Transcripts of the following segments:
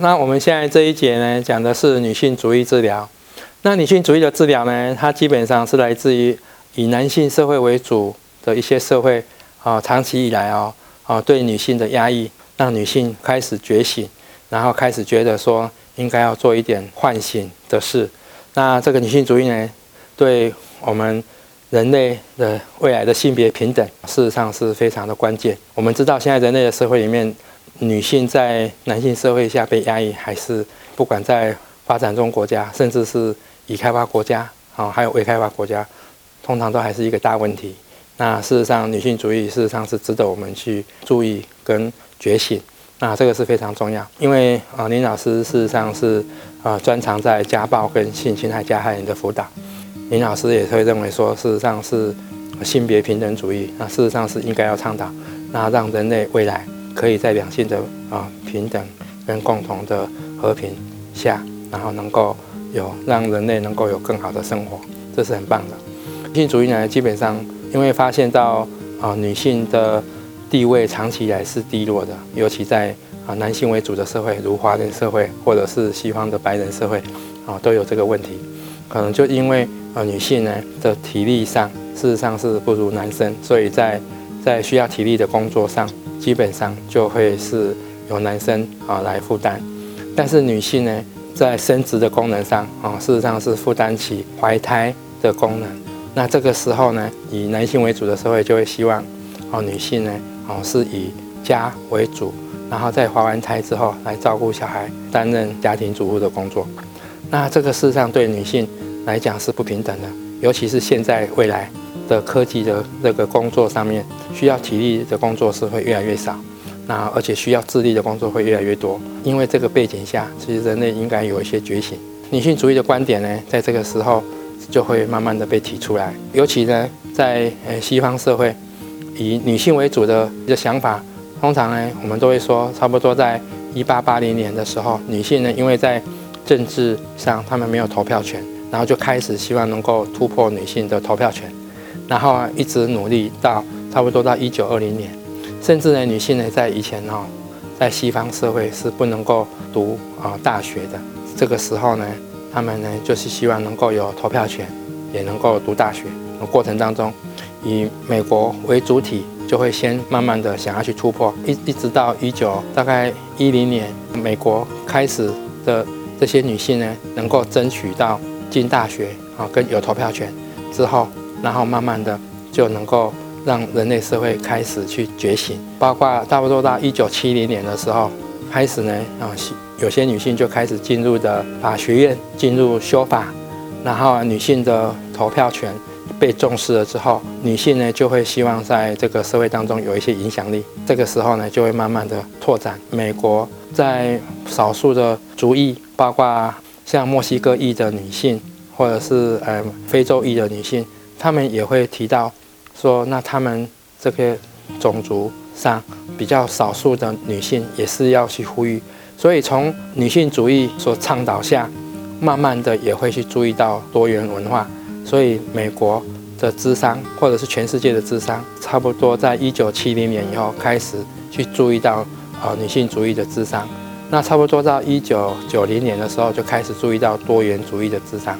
那我们现在这一节呢，讲的是女性主义治疗。那女性主义的治疗呢，它基本上是来自于以男性社会为主的一些社会啊，长期以来啊啊对女性的压抑，让女性开始觉醒，然后开始觉得说应该要做一点唤醒的事。那这个女性主义呢，对我们人类的未来的性别平等，事实上是非常的关键。我们知道现在人类的社会里面。女性在男性社会下被压抑，还是不管在发展中国家，甚至是已开发国家啊，还有未开发国家，通常都还是一个大问题。那事实上，女性主义事实上是值得我们去注意跟觉醒。那这个是非常重要，因为啊，林老师事实上是啊专长在家暴跟性侵害加害人的辅导。林老师也会认为说，事实上是性别平等主义，那事实上是应该要倡导，那让人类未来。可以在两性的啊平等跟共同的和平下，然后能够有让人类能够有更好的生活，这是很棒的。女性主义呢，基本上因为发现到啊女性的地位长期以来是低落的，尤其在啊男性为主的社会，如华人社会或者是西方的白人社会啊都有这个问题，可能就因为呃女性呢的体力上事实上是不如男生，所以在在需要体力的工作上。基本上就会是由男生啊来负担，但是女性呢，在生殖的功能上啊，事实上是负担起怀胎的功能。那这个时候呢，以男性为主的社会就会希望哦，女性呢哦是以家为主，然后在怀完胎之后来照顾小孩，担任家庭主妇的工作。那这个事实上对女性来讲是不平等的，尤其是现在未来。的科技的这个工作上面，需要体力的工作是会越来越少，那而且需要智力的工作会越来越多。因为这个背景下，其实人类应该有一些觉醒。女性主义的观点呢，在这个时候就会慢慢的被提出来。尤其呢，在呃西方社会，以女性为主的一个想法，通常呢，我们都会说，差不多在一八八零年的时候，女性呢，因为在政治上她们没有投票权，然后就开始希望能够突破女性的投票权。然后，一直努力到差不多到一九二零年，甚至呢，女性呢在以前哈，在西方社会是不能够读啊大学的。这个时候呢，他们呢就是希望能够有投票权，也能够读大学。过程当中，以美国为主体，就会先慢慢的想要去突破，一一直到一九大概一零年，美国开始的这些女性呢，能够争取到进大学啊，跟有投票权之后。然后慢慢的就能够让人类社会开始去觉醒，包括差不多到一九七零年的时候，开始呢啊，有些女性就开始进入的法学院，进入修法，然后女性的投票权被重视了之后，女性呢就会希望在这个社会当中有一些影响力，这个时候呢就会慢慢的拓展。美国在少数的族裔，包括像墨西哥裔的女性，或者是呃非洲裔的女性。他们也会提到说，那他们这个种族上比较少数的女性也是要去呼吁，所以从女性主义所倡导下，慢慢的也会去注意到多元文化。所以美国的智商或者是全世界的智商，差不多在一九七零年以后开始去注意到呃女性主义的智商，那差不多到一九九零年的时候就开始注意到多元主义的智商。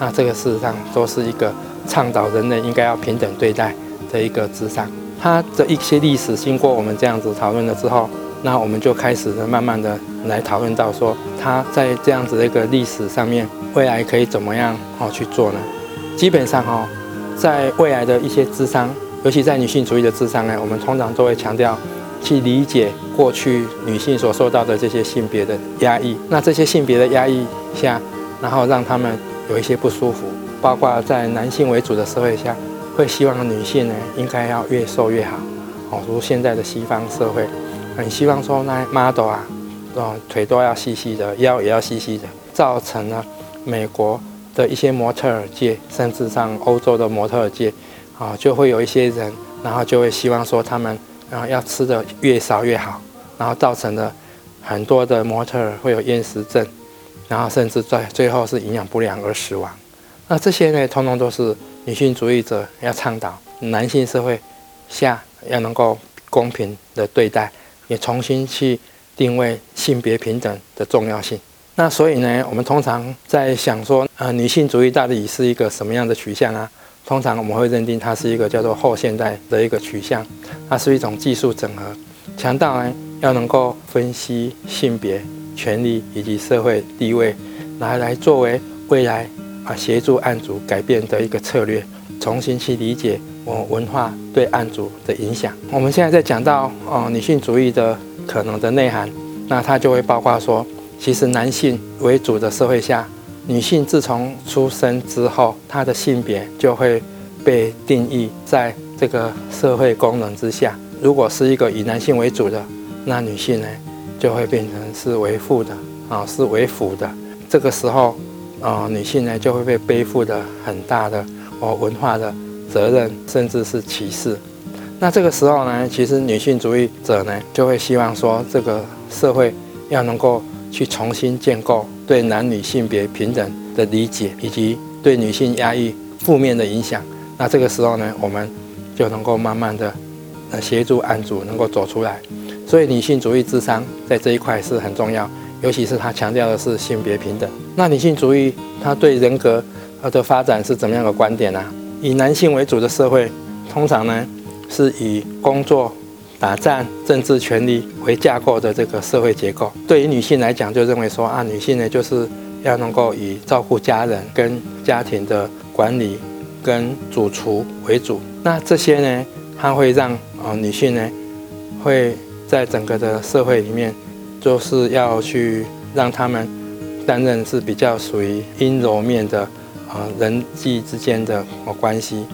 那这个事实上都是一个。倡导人类应该要平等对待的一个智商，它的一些历史经过我们这样子讨论了之后，那我们就开始慢慢的来讨论到说，它在这样子的一个历史上面，未来可以怎么样哦去做呢？基本上哦，在未来的一些智商，尤其在女性主义的智商呢，我们通常都会强调去理解过去女性所受到的这些性别的压抑，那这些性别的压抑下，然后让他们有一些不舒服。包括在男性为主的社会下，会希望女性呢应该要越瘦越好，哦，如现在的西方社会，很希望说那 model 啊，哦腿都要细细的，腰也要细细的，造成了美国的一些模特儿界，甚至上欧洲的模特儿界，啊，就会有一些人，然后就会希望说他们，然后要吃的越少越好，然后造成了很多的模特儿会有厌食症，然后甚至在最后是营养不良而死亡。那这些呢，通通都是女性主义者要倡导男性社会下要能够公平的对待，也重新去定位性别平等的重要性。那所以呢，我们通常在想说，呃，女性主义到底是一个什么样的取向啊？通常我们会认定它是一个叫做后现代的一个取向，它是一种技术整合，强调呢要能够分析性别、权利以及社会地位，来来作为未来啊协助案主改变的一个策略，重新去理解我文化对案主的影响。我们现在在讲到哦女性主义的可能的内涵，那它就会包括说。其实男性为主的社会下，女性自从出生之后，她的性别就会被定义在这个社会功能之下。如果是一个以男性为主的，那女性呢就会变成是为父的啊，是为辅的。这个时候，啊，女性呢就会被背负的很大的哦文化的责任，甚至是歧视。那这个时候呢，其实女性主义者呢就会希望说，这个社会要能够。去重新建构对男女性别平等的理解，以及对女性压抑负面的影响。那这个时候呢，我们就能够慢慢的协助案主能够走出来。所以女性主义智商在这一块是很重要，尤其是它强调的是性别平等。那女性主义它对人格呃的发展是怎么样的观点呢？以男性为主的社会，通常呢是以工作。打战、政治权利为架构的这个社会结构，对于女性来讲，就认为说啊，女性呢就是要能够以照顾家人、跟家庭的管理、跟主厨为主。那这些呢，它会让啊女性呢会在整个的社会里面，就是要去让他们担任是比较属于阴柔面的啊人际之间的关系。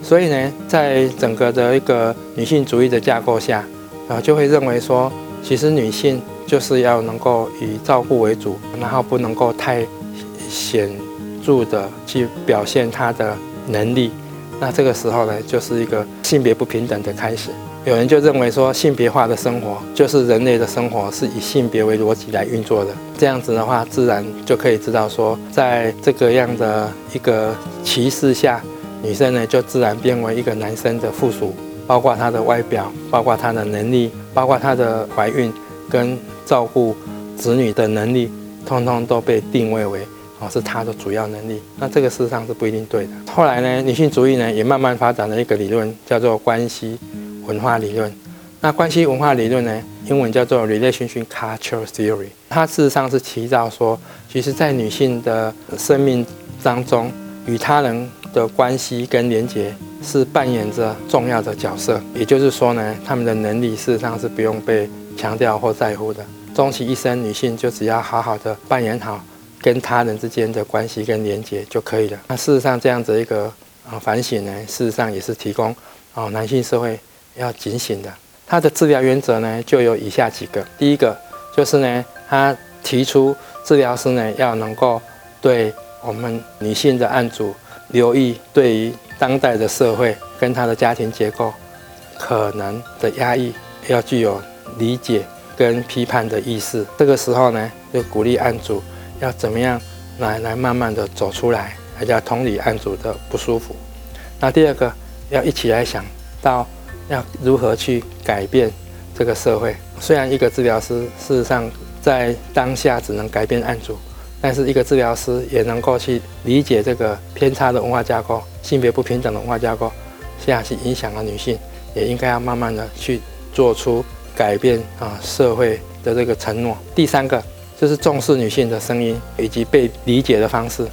所以呢，在整个的一个女性主义的架构下，啊，就会认为说，其实女性就是要能够以照顾为主，然后不能够太显著的去表现她的能力。那这个时候呢，就是一个性别不平等的开始。有人就认为说，性别化的生活就是人类的生活是以性别为逻辑来运作的。这样子的话，自然就可以知道说，在这个样的一个歧视下。女生呢，就自然变为一个男生的附属，包括她的外表，包括她的能力，包括她的怀孕跟照顾子女的能力，通通都被定位为啊是她的主要能力。那这个事实上是不一定对的。后来呢，女性主义呢也慢慢发展了一个理论，叫做关系文化理论。那关系文化理论呢，英文叫做 Relationship Culture Theory。它事实上是提到说，其实在女性的生命当中，与他人的关系跟连结是扮演着重要的角色，也就是说呢，他们的能力事实上是不用被强调或在乎的。终其一生，女性就只要好好的扮演好跟他人之间的关系跟连结就可以了。那事实上这样子一个啊反省呢，事实上也是提供啊男性社会要警醒的。他的治疗原则呢就有以下几个：第一个就是呢，他提出治疗师呢要能够对我们女性的案主。留意对于当代的社会跟他的家庭结构可能的压抑，要具有理解跟批判的意识。这个时候呢，就鼓励案主要怎么样来来慢慢的走出来，来叫同理案主的不舒服。那第二个要一起来想到要如何去改变这个社会。虽然一个治疗师事实上在当下只能改变案主。但是一个治疗师也能够去理解这个偏差的文化架构、性别不平等的文化架构，现在去影响了女性，也应该要慢慢的去做出改变啊社会的这个承诺。第三个就是重视女性的声音以及被理解的方式。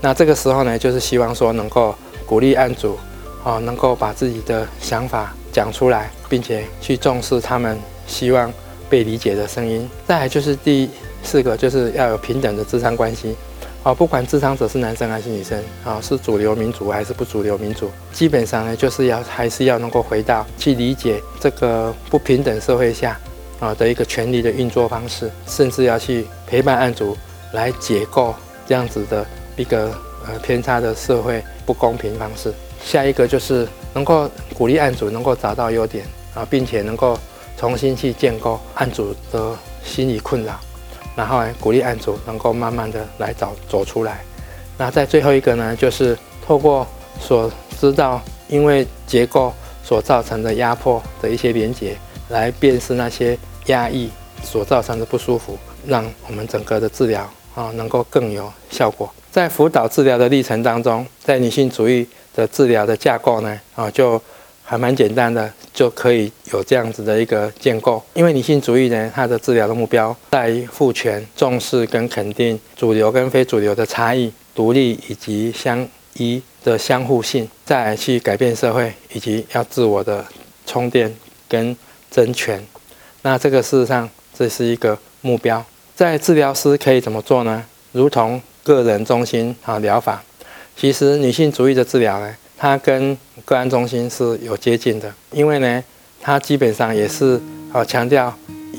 那这个时候呢，就是希望说能够鼓励案主啊，能够把自己的想法讲出来，并且去重视他们希望被理解的声音。再来就是第。四个就是要有平等的智商关系，啊，不管智商者是男生还是女生，啊，是主流民主还是不主流民主，基本上呢，就是要还是要能够回到去理解这个不平等社会下，啊的一个权利的运作方式，甚至要去陪伴案主来解构这样子的一个呃偏差的社会不公平方式。下一个就是能够鼓励案主能够找到优点，啊，并且能够重新去建构案主的心理困扰。然后呢，鼓励案主能够慢慢的来找走出来。那在最后一个呢，就是透过所知道因为结构所造成的压迫的一些连结，来辨识那些压抑所造成的不舒服，让我们整个的治疗啊能够更有效果。在辅导治疗的历程当中，在女性主义的治疗的架构呢啊就还蛮简单的，就可以有这样子的一个建构。因为女性主义呢，它的治疗的目标在于赋权、重视跟肯定主流跟非主流的差异、独立以及相依的相互性，再来去改变社会，以及要自我的充电跟争权。那这个事实上这是一个目标。在治疗师可以怎么做呢？如同个人中心啊疗法，其实女性主义的治疗呢，它跟个案中心是有接近的，因为呢，它基本上也是啊强调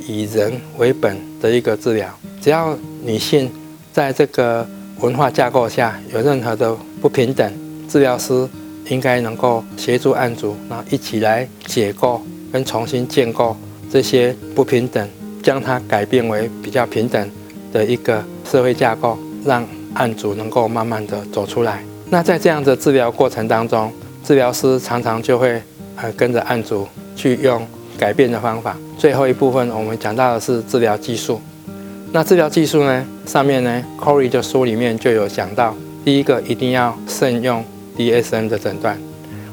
以人为本的一个治疗。只要女性在这个文化架构下有任何的不平等，治疗师应该能够协助案主，然后一起来解构跟重新建构。这些不平等，将它改变为比较平等的一个社会架构，让案主能够慢慢的走出来。那在这样的治疗过程当中，治疗师常常就会呃跟着案主去用改变的方法。最后一部分我们讲到的是治疗技术。那治疗技术呢，上面呢，Corey 的书里面就有讲到，第一个一定要慎用 DSM 的诊断。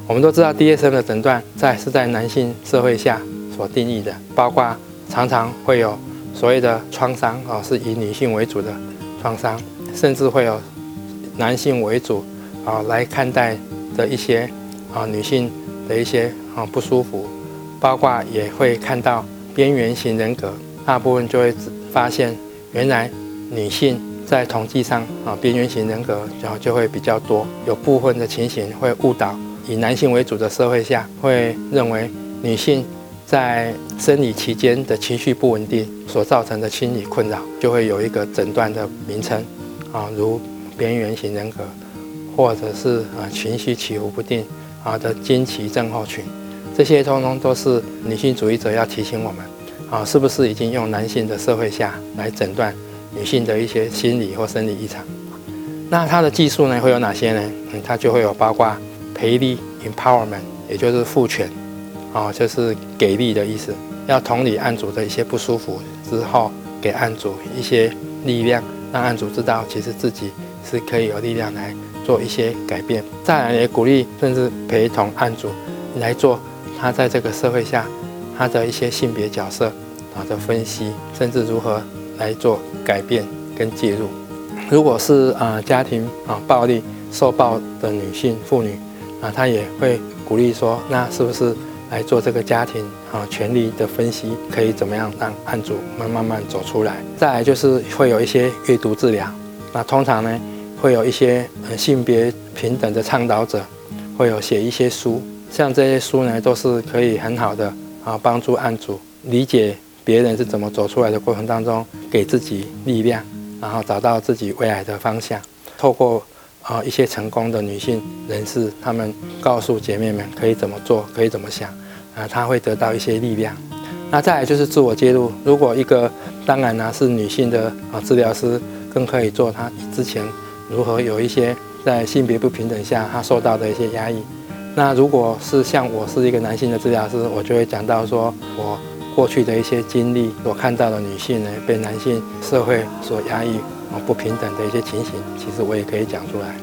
我们都知道 DSM 的诊断在是在男性社会下。所定义的，包括常常会有所谓的创伤啊，是以女性为主的创伤，甚至会有男性为主啊来看待的一些啊女性的一些啊不舒服，包括也会看到边缘型人格，大部分就会发现原来女性在统计上啊边缘型人格然后就会比较多，有部分的情形会误导以男性为主的社会下会认为女性。在生理期间的情绪不稳定所造成的心理困扰，就会有一个诊断的名称，啊，如边缘型人格，或者是啊情绪起伏不定啊的惊奇症候群，这些通通都是女性主义者要提醒我们，啊，是不是已经用男性的社会下来诊断女性的一些心理或生理异常？那它的技术呢会有哪些呢？嗯，它就会有包括培力 （empowerment），也就是赋权。啊，就是给力的意思，要同理案主的一些不舒服之后，给案主一些力量，让案主知道其实自己是可以有力量来做一些改变。再来也鼓励甚至陪同案主来做他在这个社会下他的一些性别角色啊的分析，甚至如何来做改变跟介入。如果是啊家庭啊暴力受暴的女性妇女啊，她也会鼓励说，那是不是？来做这个家庭啊权利的分析，可以怎么样让案主慢慢慢走出来？再来就是会有一些阅读治疗，那通常呢会有一些呃性别平等的倡导者，会有写一些书，像这些书呢都是可以很好的啊帮助案主理解别人是怎么走出来的过程当中，给自己力量，然后找到自己未来的方向，透过。啊，一些成功的女性人士，她们告诉姐妹们可以怎么做，可以怎么想，啊，她会得到一些力量。那再来就是自我介入，如果一个当然呢是女性的啊治疗师，更可以做她之前如何有一些在性别不平等下他受到的一些压抑。那如果是像我是一个男性的治疗师，我就会讲到说我过去的一些经历所看到的女性呢被男性社会所压抑啊。不平等的一些情形，其实我也可以讲出来。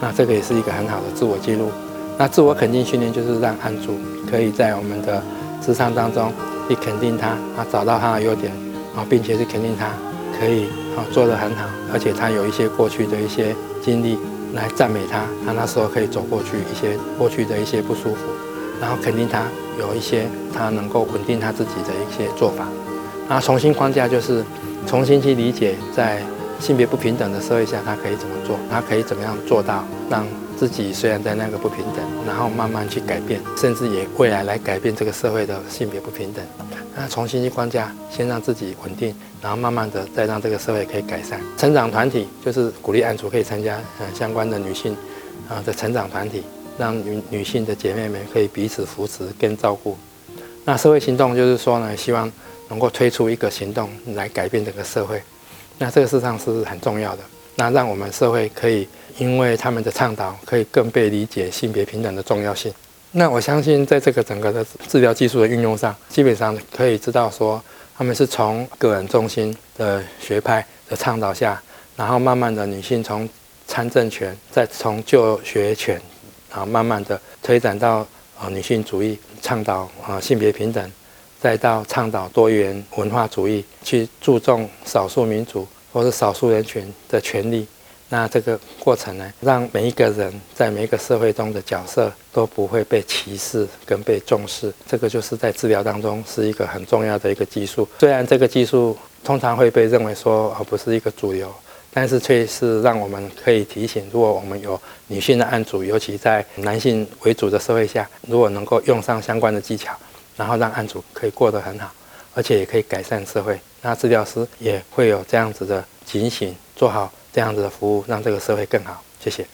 那这个也是一个很好的自我记录。那自我肯定训练就是让案主可以在我们的智商当中去肯定他，啊，找到他的优点，啊，并且是肯定他可以啊做得很好，而且他有一些过去的一些经历来赞美他，他那时候可以走过去一些过去的一些不舒服，然后肯定他有一些他能够稳定他自己的一些做法。那重新框架就是重新去理解在。性别不平等的社会下，他可以怎么做？他可以怎么样做到让自己虽然在那个不平等，然后慢慢去改变，甚至也未来来改变这个社会的性别不平等。那重新去框架，先让自己稳定，然后慢慢的再让这个社会可以改善。成长团体就是鼓励案主可以参加呃相关的女性啊的成长团体，让女女性的姐妹们可以彼此扶持跟照顾。那社会行动就是说呢，希望能够推出一个行动来改变这个社会。那这个事实上是很重要的，那让我们社会可以因为他们的倡导，可以更被理解性别平等的重要性。那我相信，在这个整个的治疗技术的运用上，基本上可以知道说，他们是从个人中心的学派的倡导下，然后慢慢的女性从参政权，再从就学权，然后慢慢的推展到呃女性主义，倡导啊性别平等，再到倡导多元文化主义，去注重少数民族或是少数人群的权利。那这个过程呢，让每一个人在每一个社会中的角色都不会被歧视跟被重视，这个就是在治疗当中是一个很重要的一个技术。虽然这个技术通常会被认为说而不是一个主流，但是却是让我们可以提醒，如果我们有女性的案主，尤其在男性为主的社会下，如果能够用上相关的技巧，然后让案主可以过得很好，而且也可以改善社会，那治疗师也会有这样子的警醒，做好。这样子的服务，让这个社会更好。谢谢。